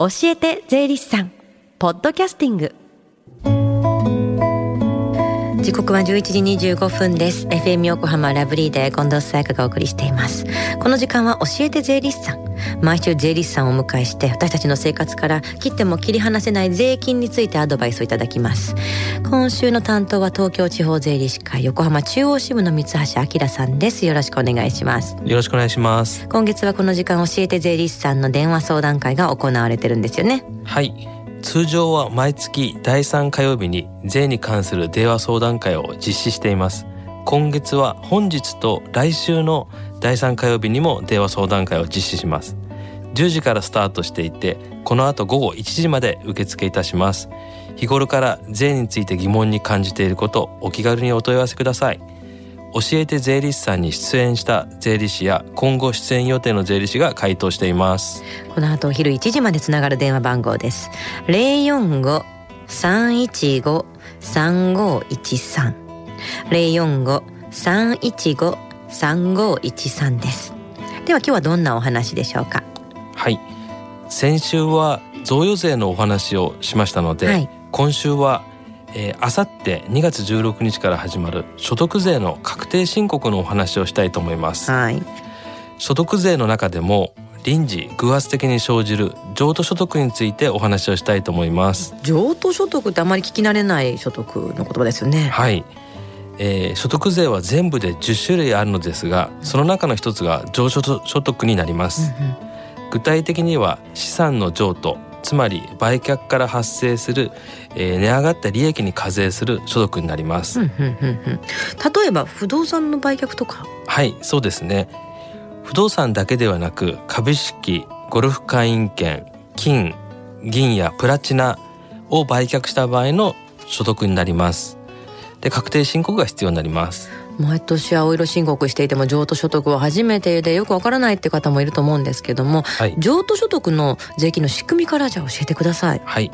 教えて税理士さん。ポッドキャスティング。時刻は11時25分です。FM 横浜ラブリーで近藤沙耶香がお送りしています。この時間は教えて税理士さん。毎週税理士さんをお迎えして私たちの生活から切っても切り離せない税金についてアドバイスをいただきます。今週の担当は東京地方税理士会横浜中央支部の三橋明さんです。よろしくお願いします。よろしくお願いします。今月はこの時間教えて税理士さんの電話相談会が行われてるんですよね。はい通常は毎月第3火曜日に税に関する電話相談会を実施しています。今月は本日と来週の第3火曜日にも電話相談会を実施します。10時からスタートしていてこの後午後1時まで受付いたします。日頃から税について疑問に感じていることお気軽にお問い合わせください。教えて税理士さんに出演した税理士や今後出演予定の税理士が回答しています。この後お昼1時までつながる電話番号です。045-315-3513 045-315-3513です。では今日はどんなお話でしょうか？はい。先週は贈与税のお話をしましたので、はい。今週はえー、あさって2月16日から始まる所得税の確定申告のお話をしたいと思います、はい、所得税の中でも臨時偶発的に生じる譲渡所得についてお話をしたいと思います。譲渡所得ってあまり聞き慣れない所得の言葉ですよね。はい。えー、所得税は全部で10種類あるのですがその中の一つが譲渡所得になります、うんうん、具体的には資産の譲渡つまり売却から発生する、えー、値上がった利益に課税する所得になります、例えば不動産の売却とか？はいそうですね。不動産だけではなく株式ゴルフ会員権金銀やプラチナを売却した場合の所得になります。で確定申告が必要になります毎年青色申告していても譲渡所得は初めてでよくわからないって方もいると思うんですけども、はい、譲渡所得の税金の仕組みからじゃあ教えてください。はい。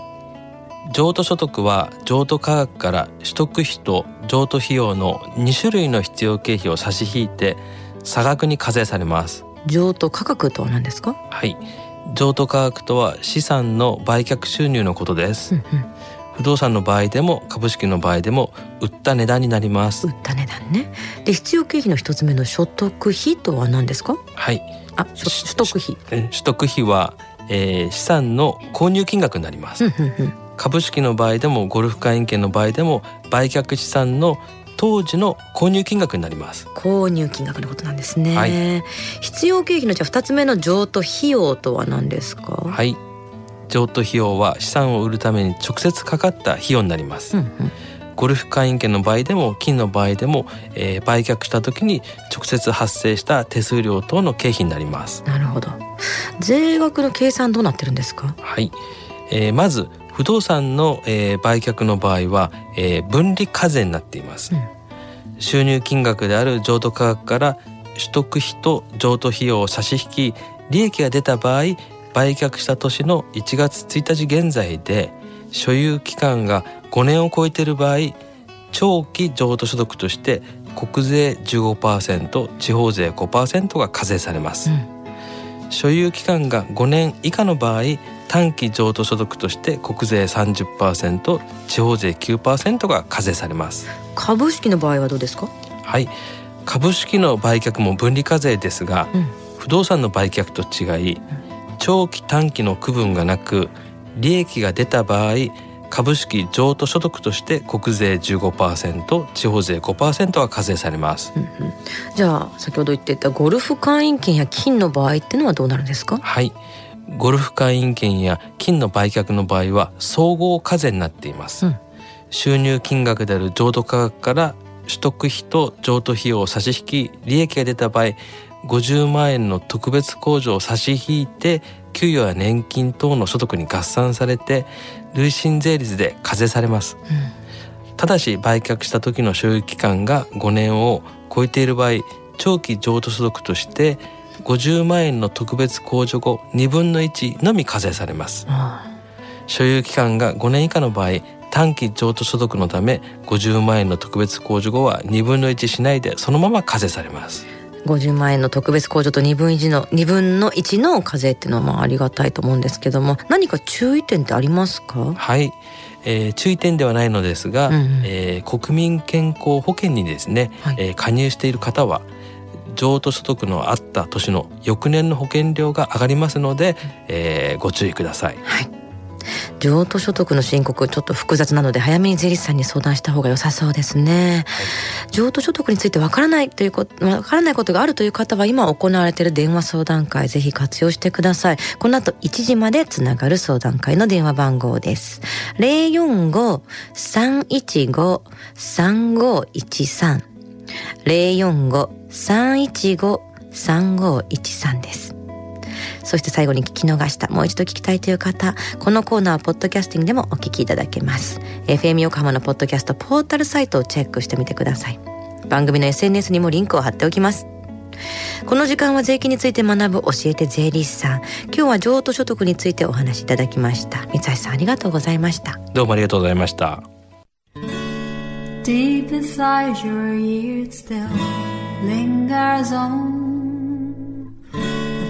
譲渡所得は譲渡価格から取得費と譲渡費用の2種類の必要経費を差し引いて差額に課税されます。譲渡価格とは何ですか？はい。譲渡価格とは資産の売却収入のことです、うんうん不動産の場合でも株式の場合でも売った値段になります。売った値段ね。で必要経費の一つ目の所得費とは何ですか？はい。あ取得費。取得費は、えー、資産の購入金額になります、株式の場合でもゴルフ会員権の場合でも売却資産の当時の購入金額になります。購入金額のことなんですね、はい、必要経費のじゃあ2つ目の譲渡費用とは何ですか？はい譲渡費用は資産を売るために直接かかった費用になります、うんうん、ゴルフ会員権の場合でも金の場合でも、えー、売却した時に直接発生した手数料等の経費になります。なるほど。税額の計算どうなってるんですか？はい、えー、まず不動産の、えー、売却の場合は、えー、分離課税になっています、うん、収入金額である譲渡価格から取得費と譲渡費用を差し引き利益が出た場合売却した年の1月1日現在で所有期間が5年を超えている場合長期譲渡所得として国税15%地方税5%が課税されます、うん、所有期間が5年以下の場合短期譲渡所得として国税30%地方税9%が課税されます。株式の場合はどうですか？はい。株式の売却も分離課税ですが、うん、不動産の売却と違い、うん長期短期の区分がなく利益が出た場合株式譲渡所得として国税15%地方税5%は課税されます、うんうん、じゃあ先ほど言ってたゴルフ会員権や金の場合っていうのはどうなるんですか？はい。ゴルフ会員権や金の売却の場合は総合課税になっています、うん、収入金額である譲渡価格から取得費と譲渡費用を差し引き利益が出た場合50万円の特別控除を差し引いて給与や年金等の所得に合算されて累進税率で課税されます、うん、ただし売却した時の所有期間が5年を超えている場合長期譲渡所得として50万円の特別控除後2分の1のみ課税されます、うん、所有期間が5年以下の場合短期譲渡所得のため50万円の特別控除後は2分の1しないでそのまま課税されます50万円の特別控除と2分1の2分の1の課税っていうのはまあありがたいと思うんですけども何か注意点ってありますか？はい。えー、注意点ではないのですが、うんうん、えー、国民健康保険にですね、はい、えー、加入している方は譲渡所得のあった年の翌年の保険料が上がりますので、えー、ご注意ください。はい譲渡所得の申告ちょっと複雑なので早めに税理士さんに相談した方が良さそうですね、はい、譲渡所得についてわからないということわからないことがあるという方は今行われている電話相談会ぜひ活用してください。この後1時までつながる相談会の電話番号です。045-315-3513 045-315-3513です。そして最後に聞き逃した、もう一度聞きたいという方、このコーナーはポッドキャスティングでもお聞きいただけます。FM 横浜のポッドキャストポータルサイトをチェックしてみてください。番組の SNS にもリンクを貼っておきます。この時間は税金について学ぶ教えて税理士さん。今日は譲渡所得についてお話しいただきました。三橋さんありがとうございました。どうもありがとうございました。Deep inside your ears still lingers on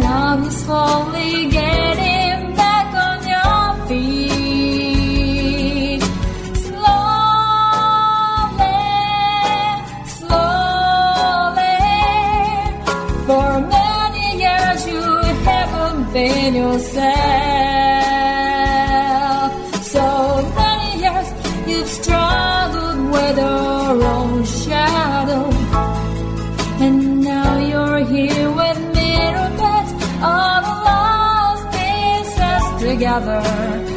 Now you're slowly getting back on your feet. Slowly, slowly. For many years you haven't been yourself. So many years you've struggled with another.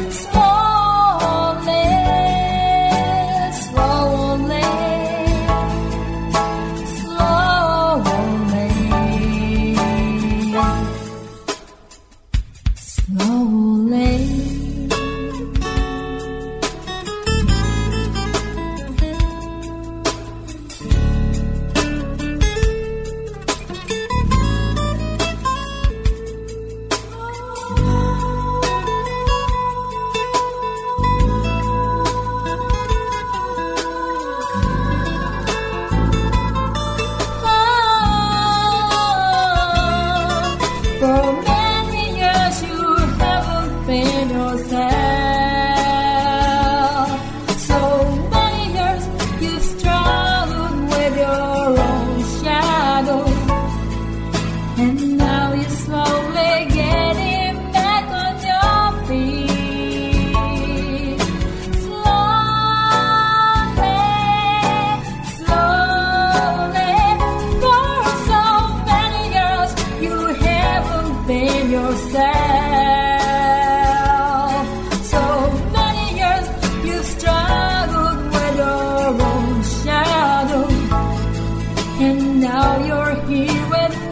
and now you're here with me.